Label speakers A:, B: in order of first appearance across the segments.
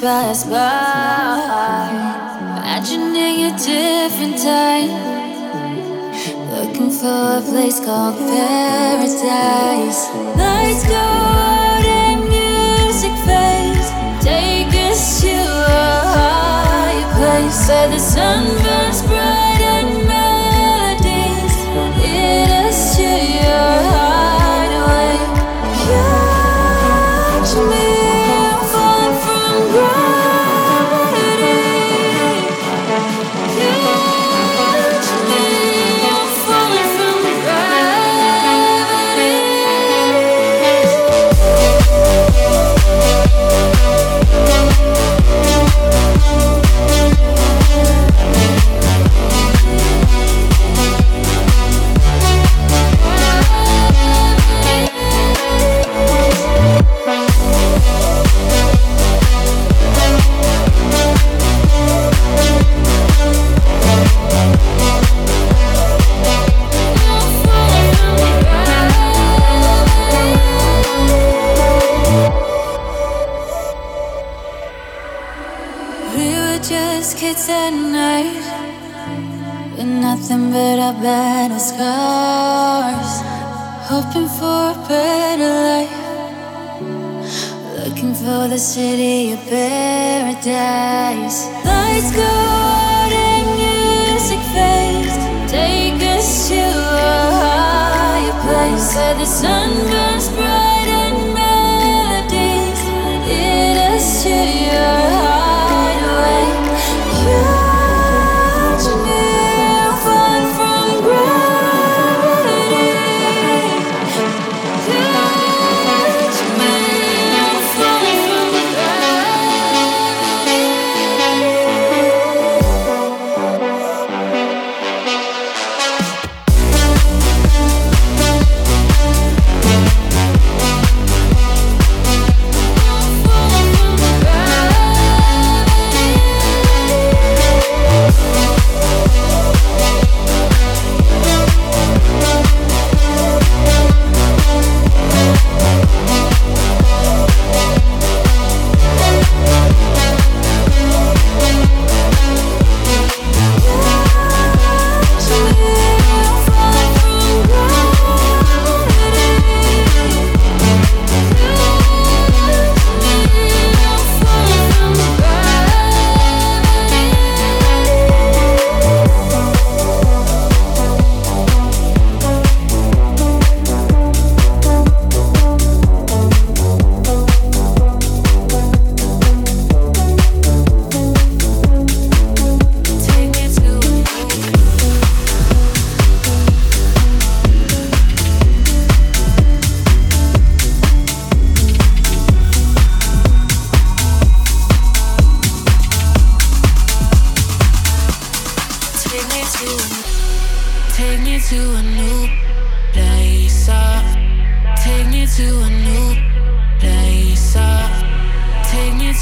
A: pass by. Imagining a different time. Looking for a place called paradise. Lights go out and music fades. Take us to a higher place where the sun burns bright city of paradise. Lights go out and music fades. Take us to a higher place where the sun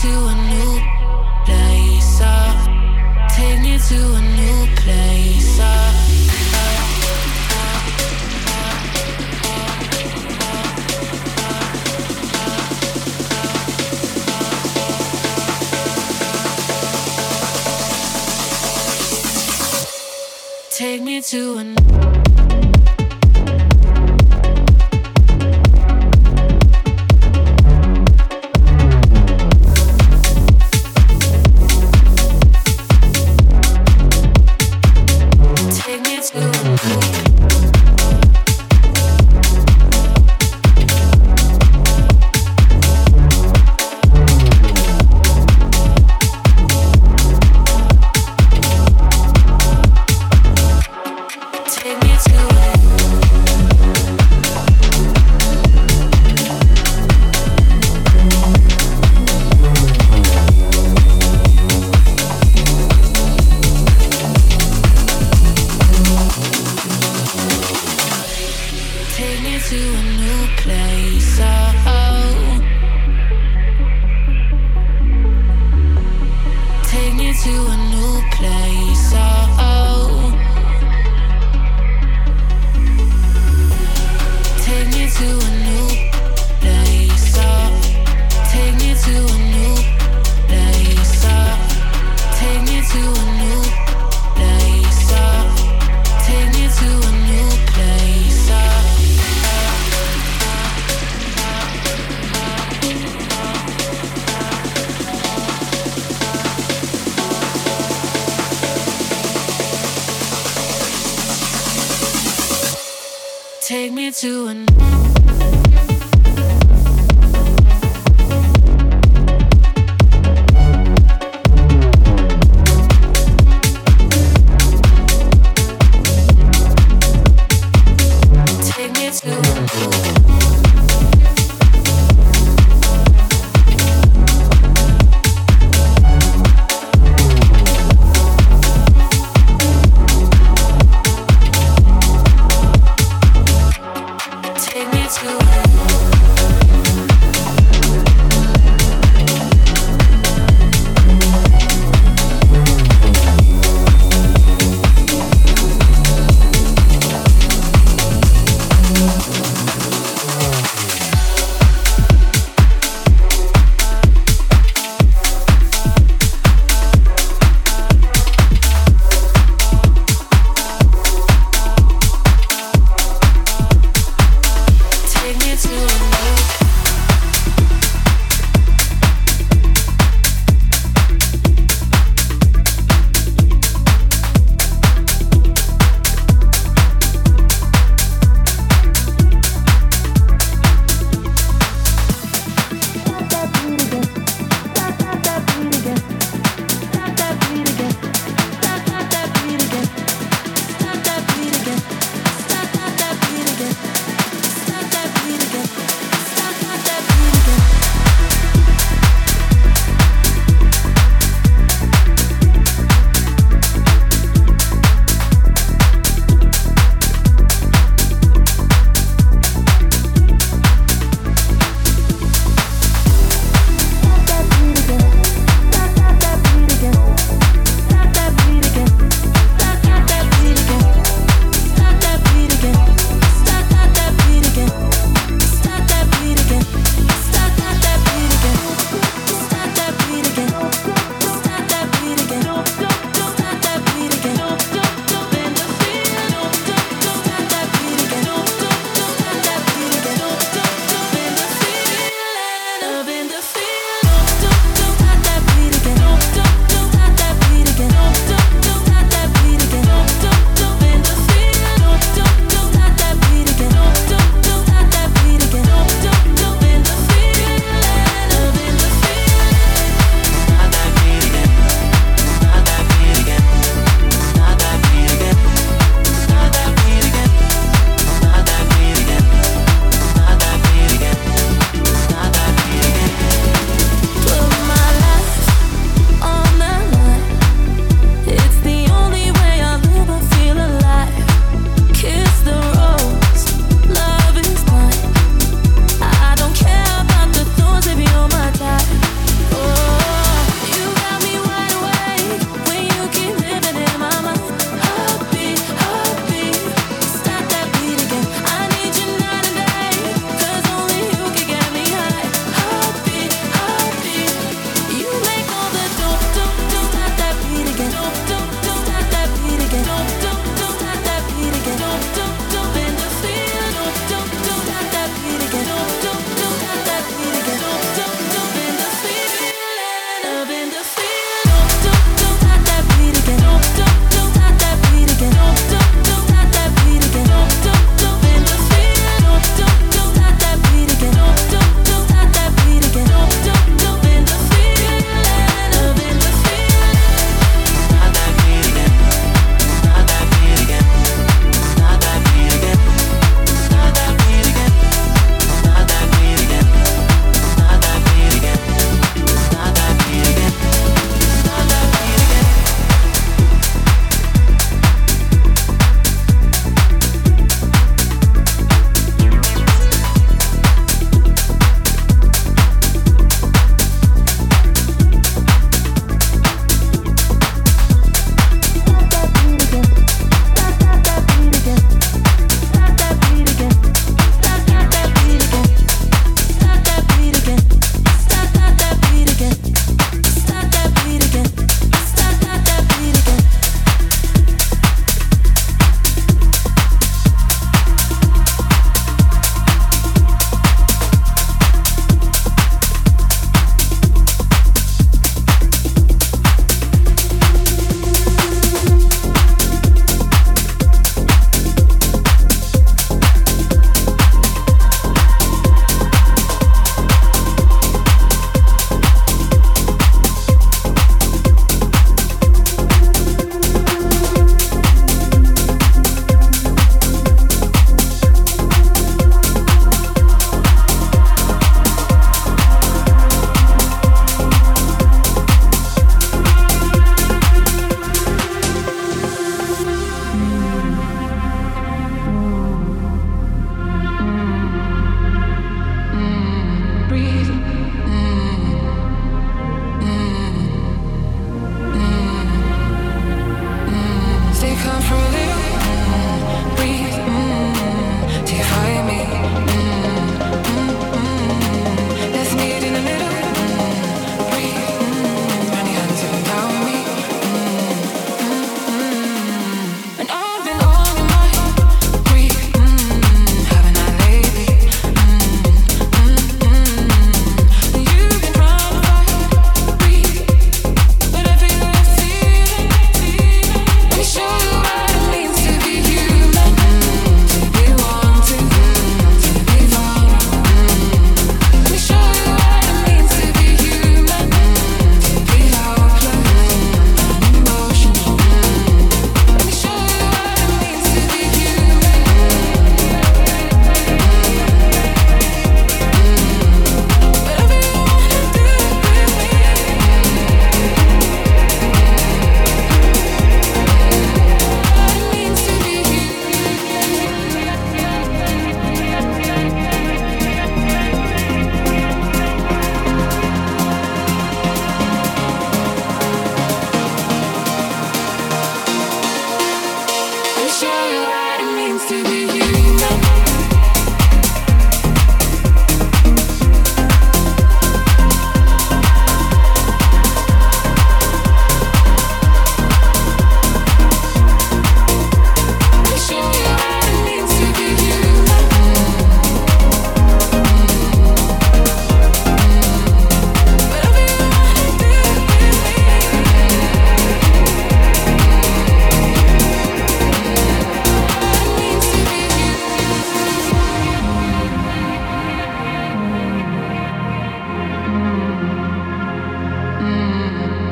A: to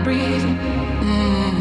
B: breathe. Mm.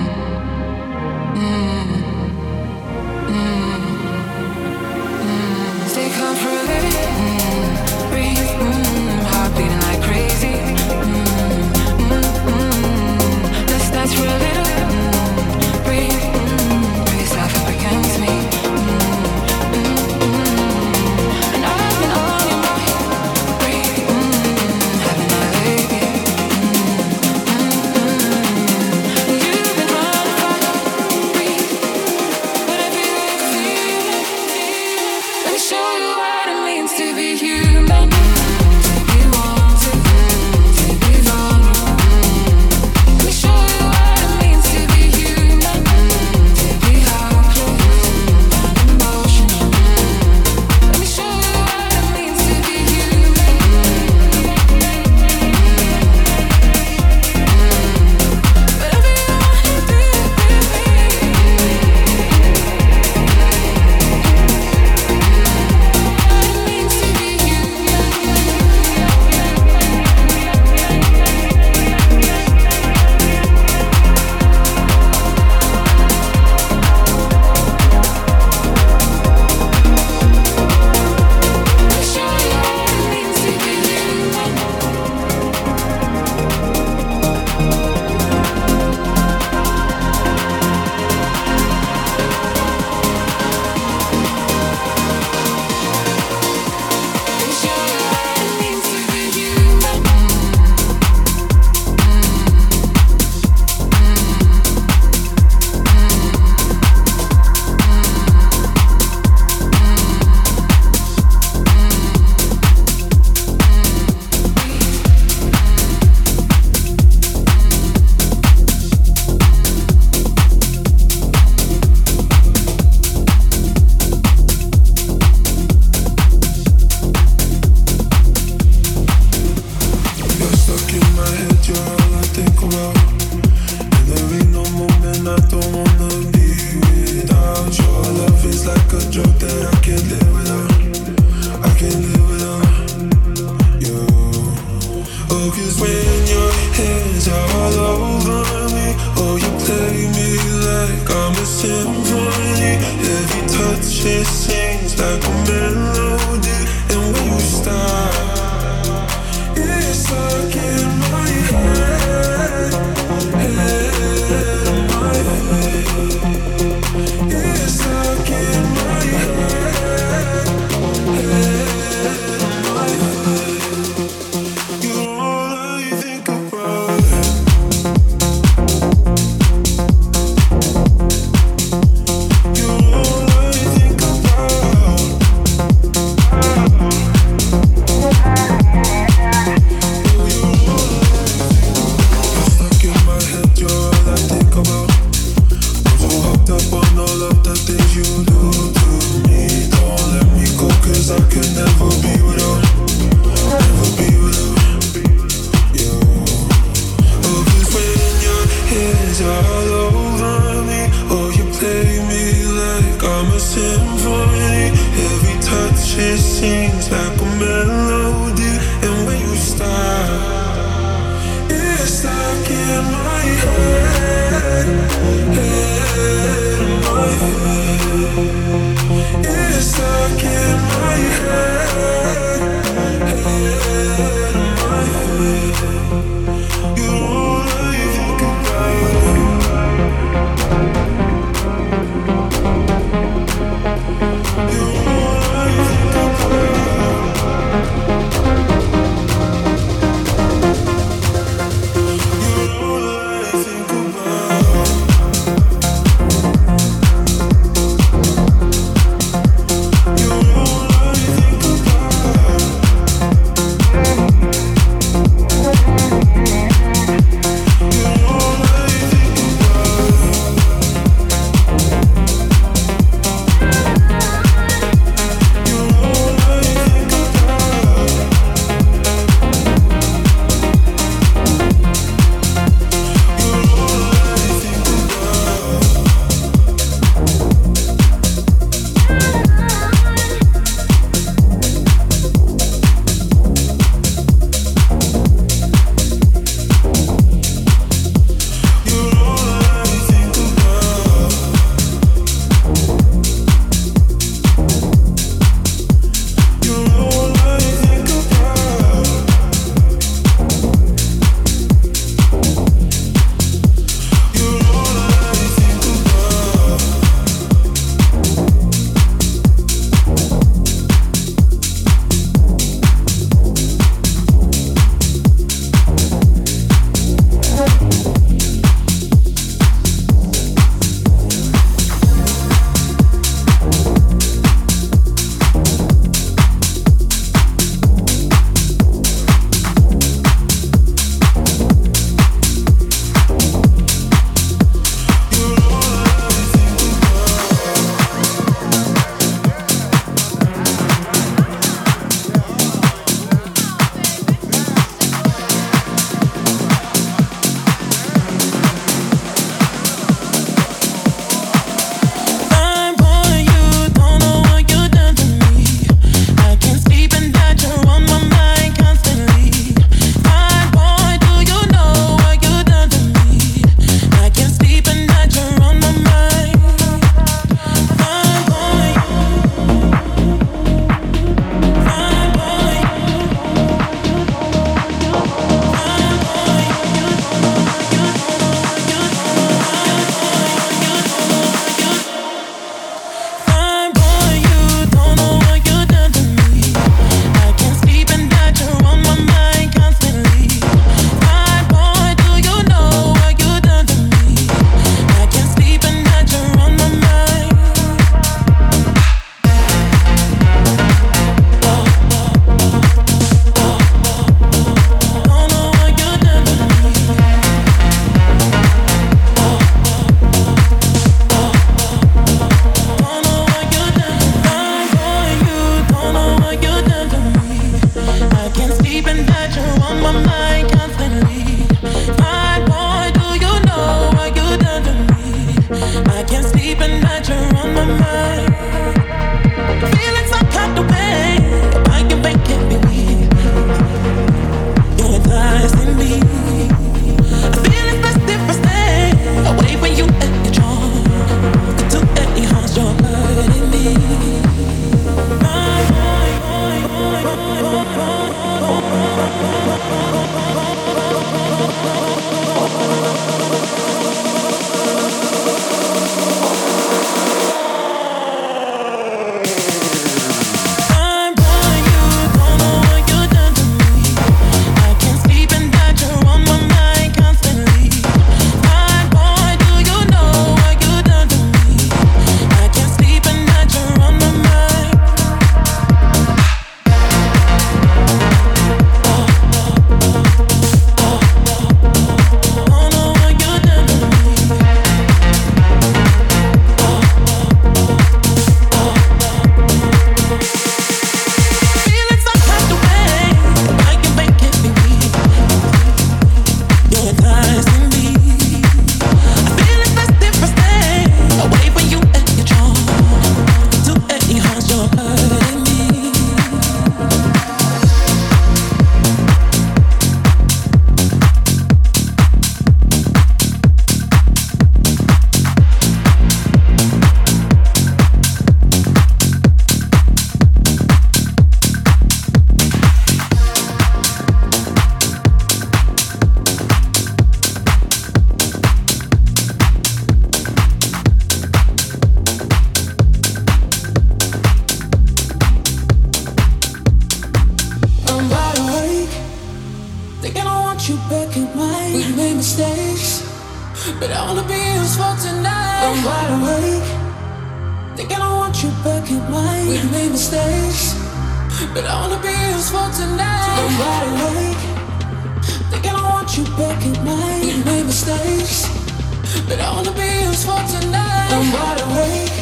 B: But I wanna be useful tonight. I'm wide awake,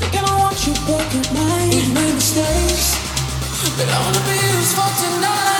B: thinking I want you back in mind. We made mistakes, but I wanna be useful tonight.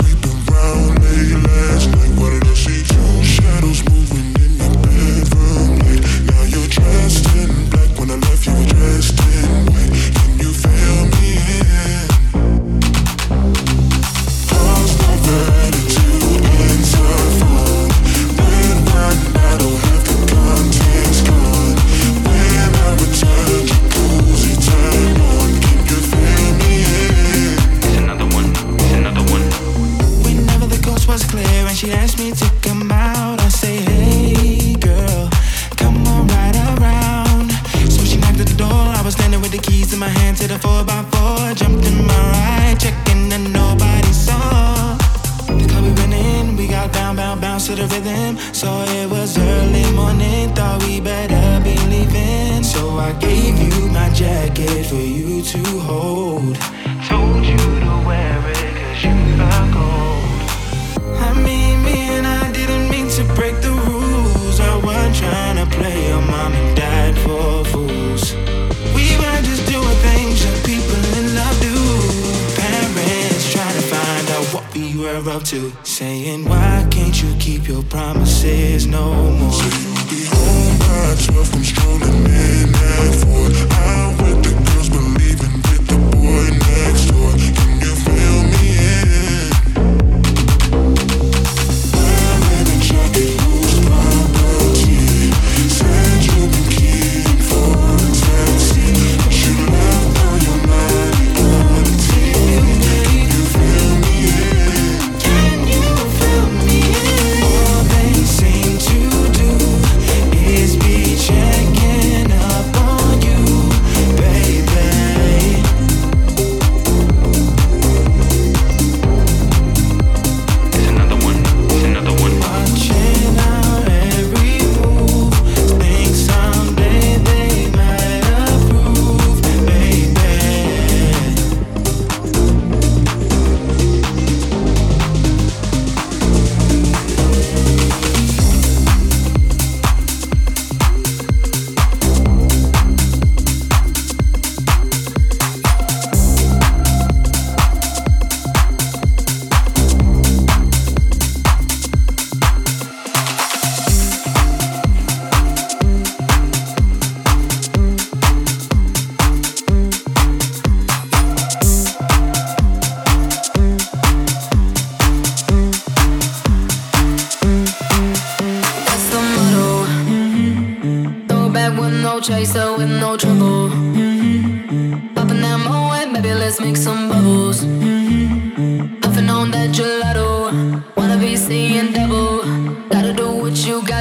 C: around late last night.
A: What did I see? Two shadows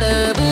A: gotta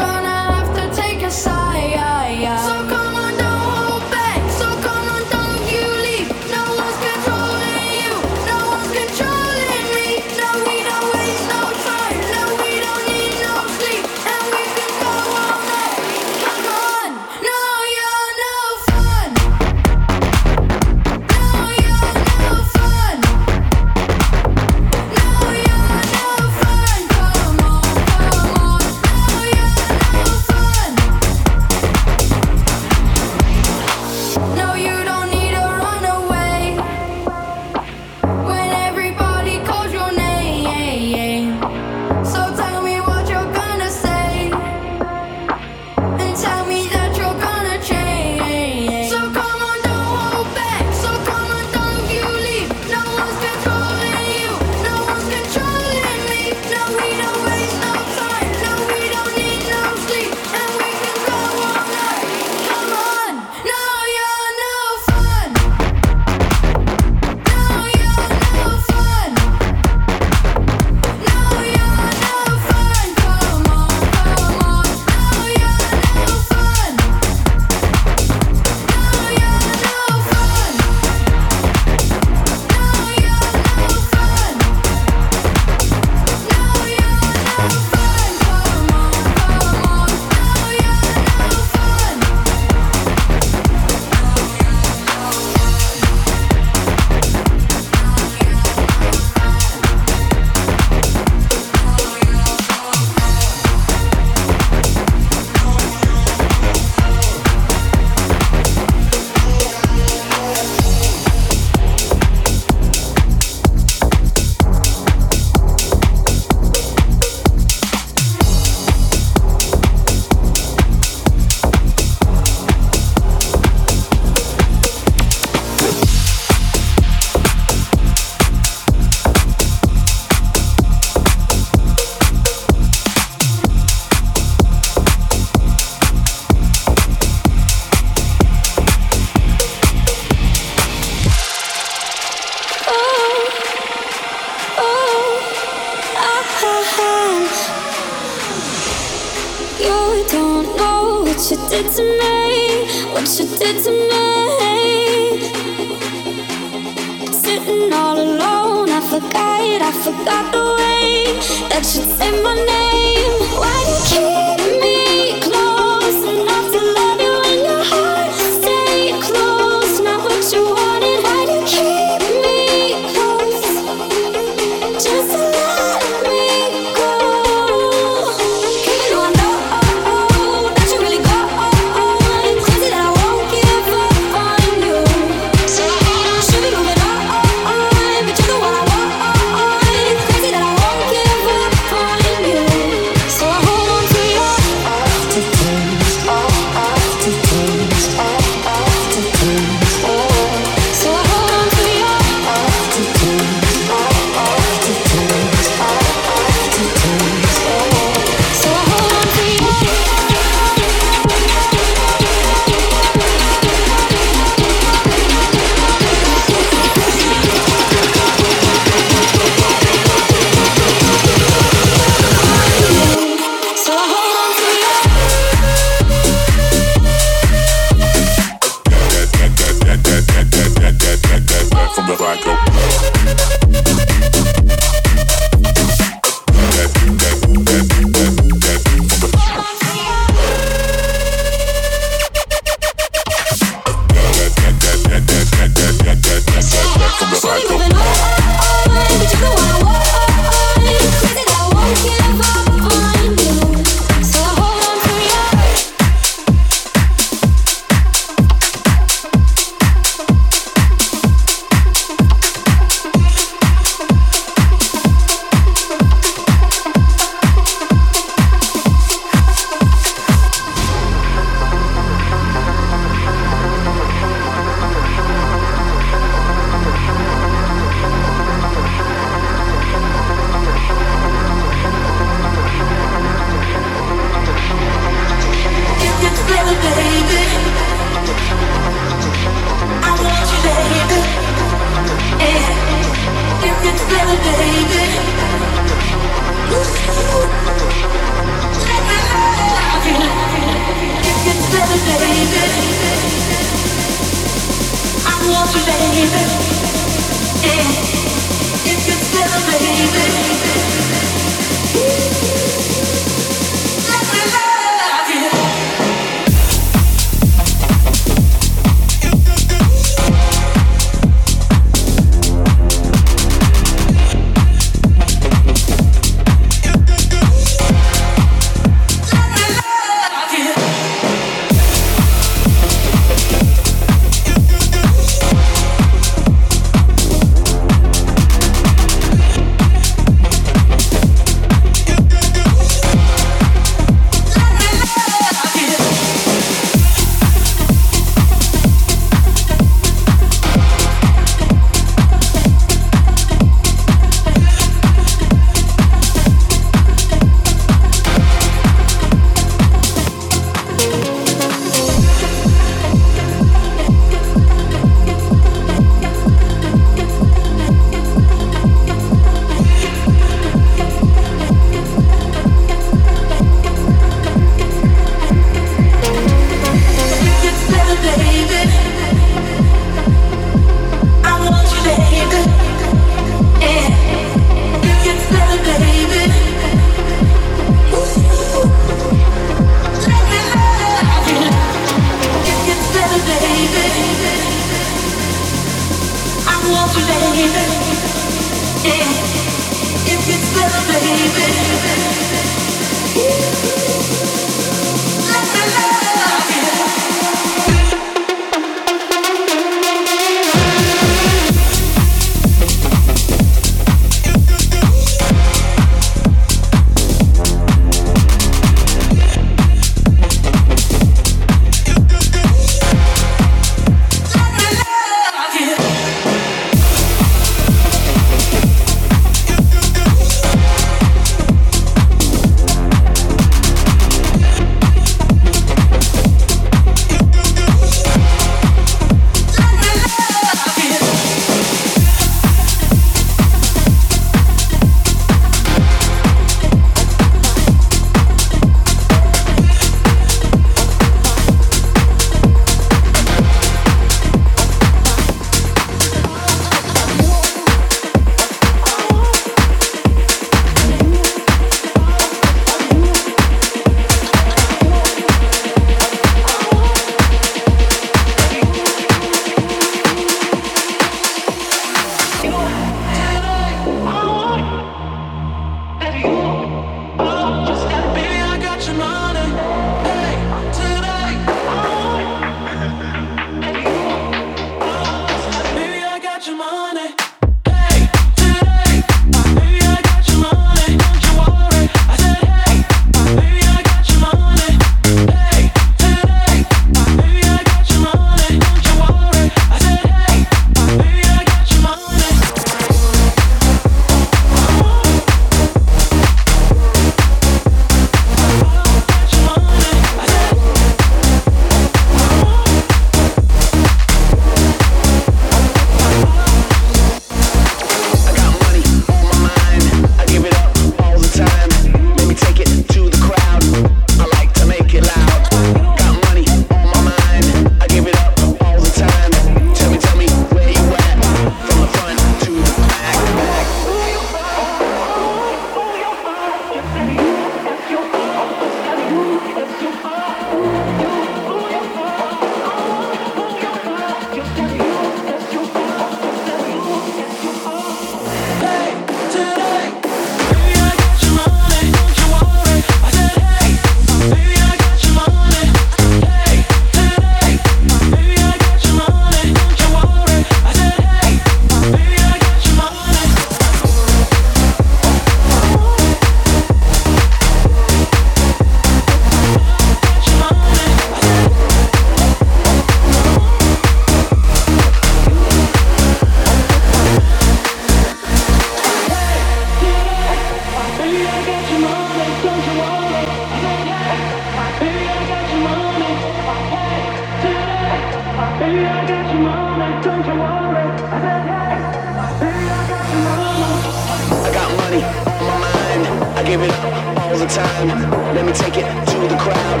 A: body, my mind. I give
D: it up all the time. Let me take it to the crowd.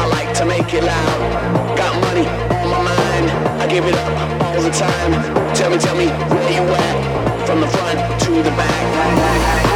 D: I like to make it loud. Got money on my mind. I give it up all the time. Tell me, tell me where you at. From the front to the back.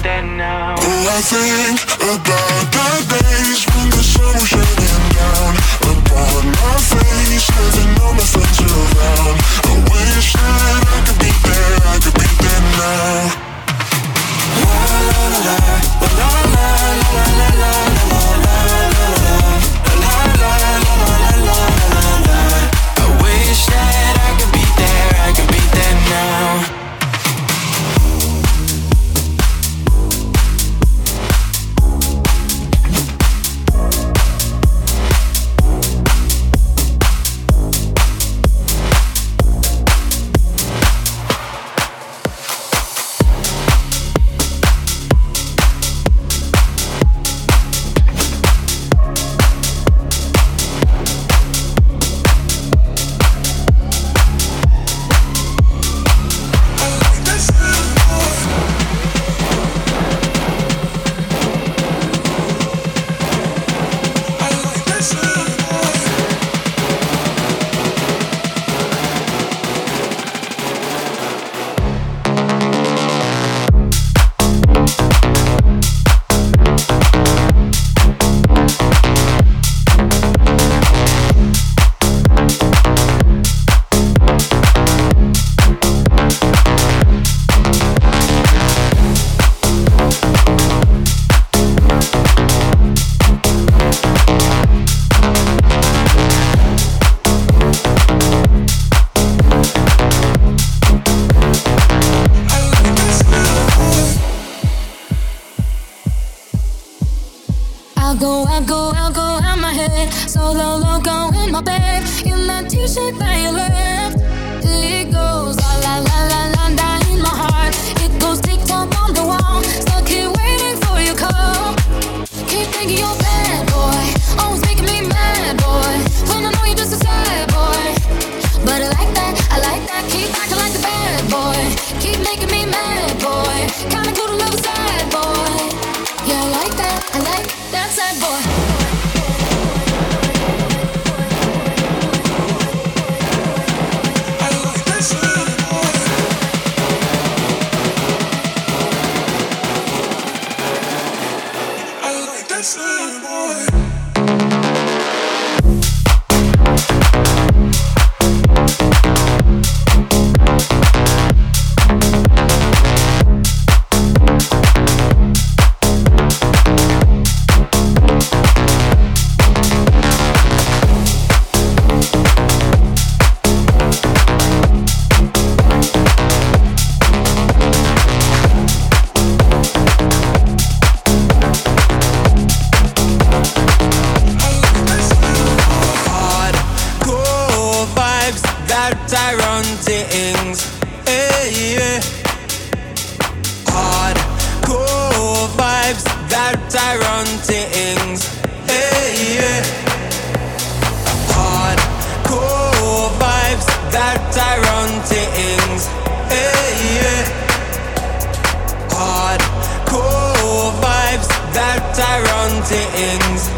E: Oh, I think
F: about the days when the sun was shining down upon my face, living all my friends around. things. Hey, yeah. Hardcore vibes that I run things. Hey, yeah. Hardcore vibes that I run things. Hey, yeah. Hardcore vibes that I run things.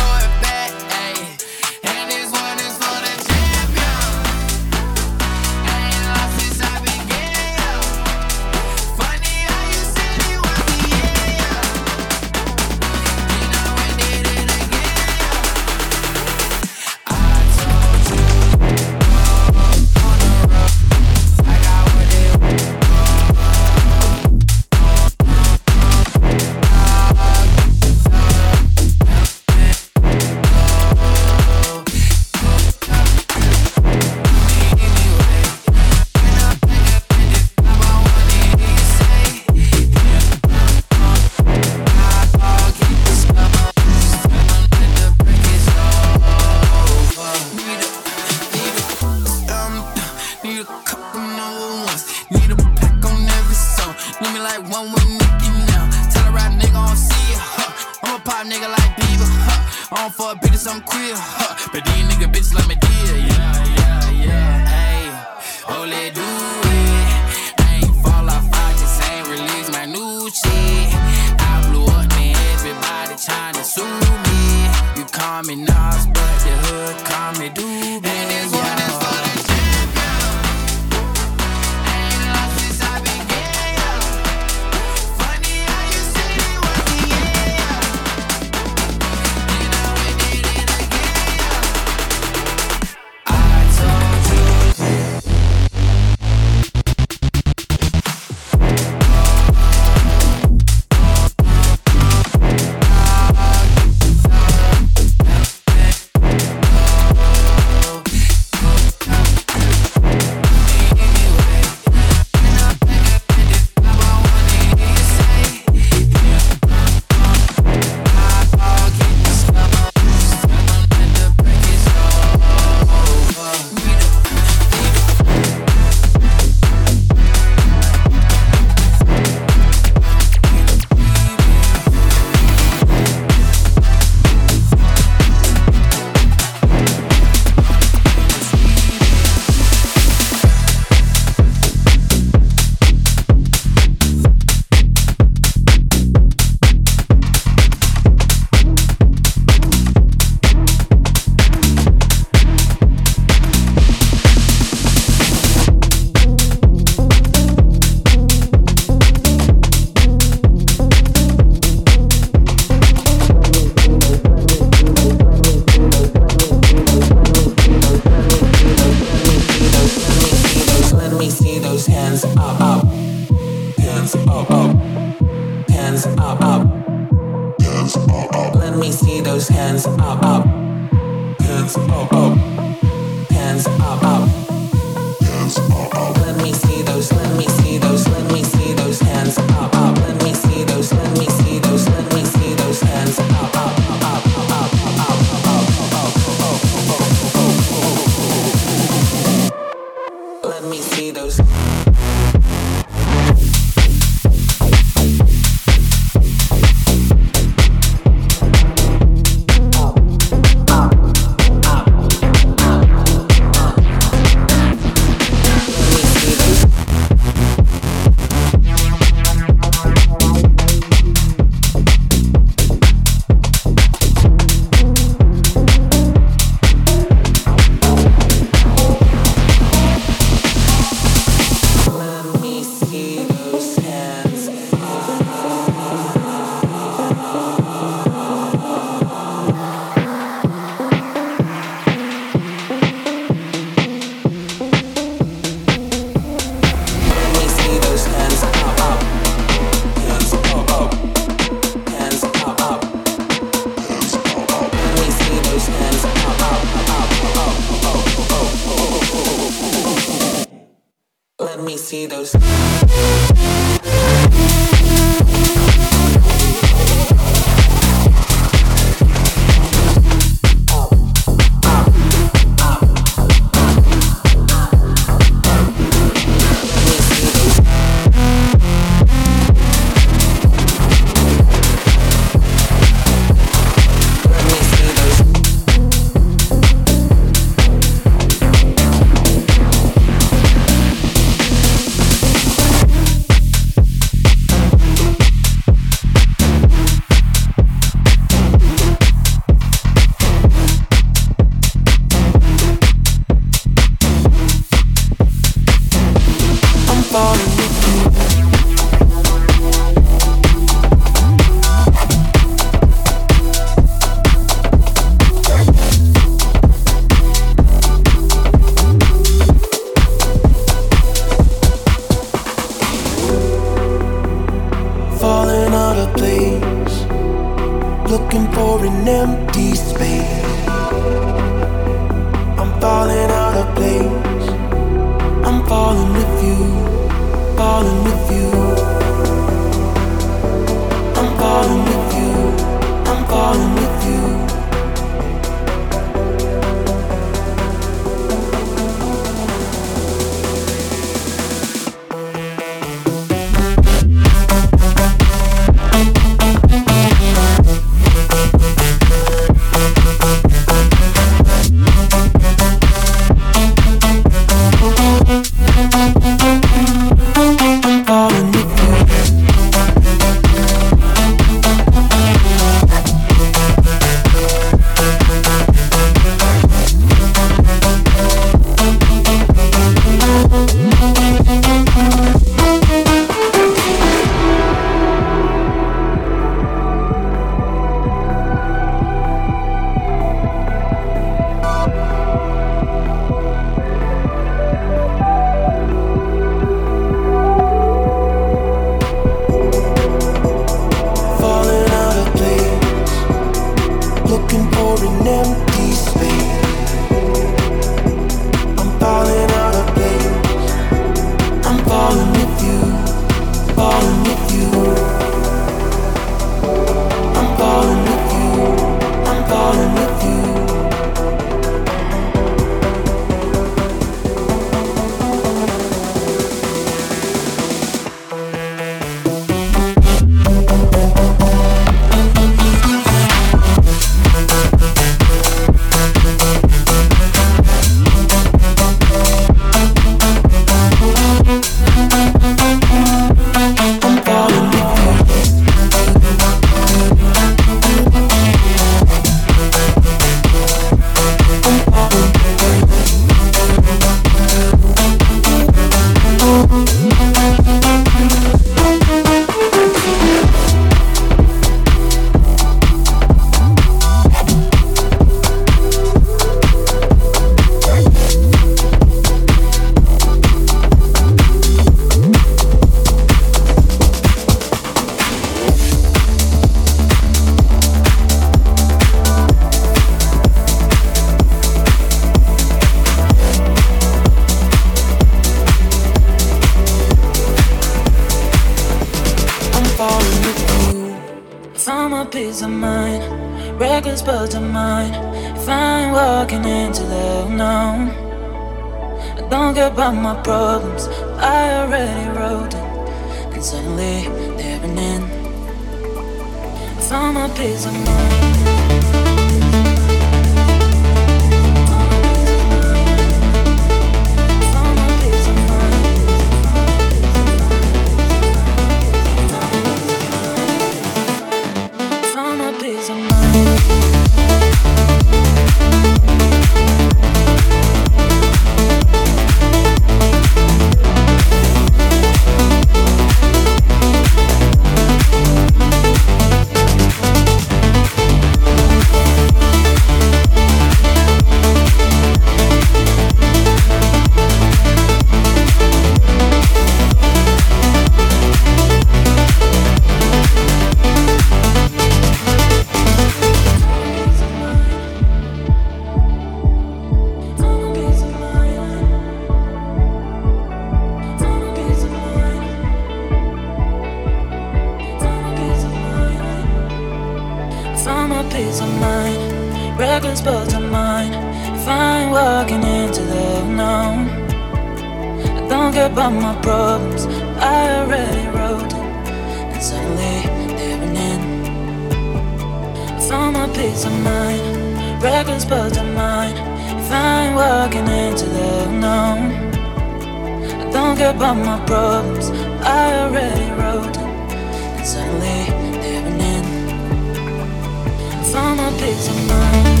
G: Found my peace of mind.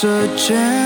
B: Searching.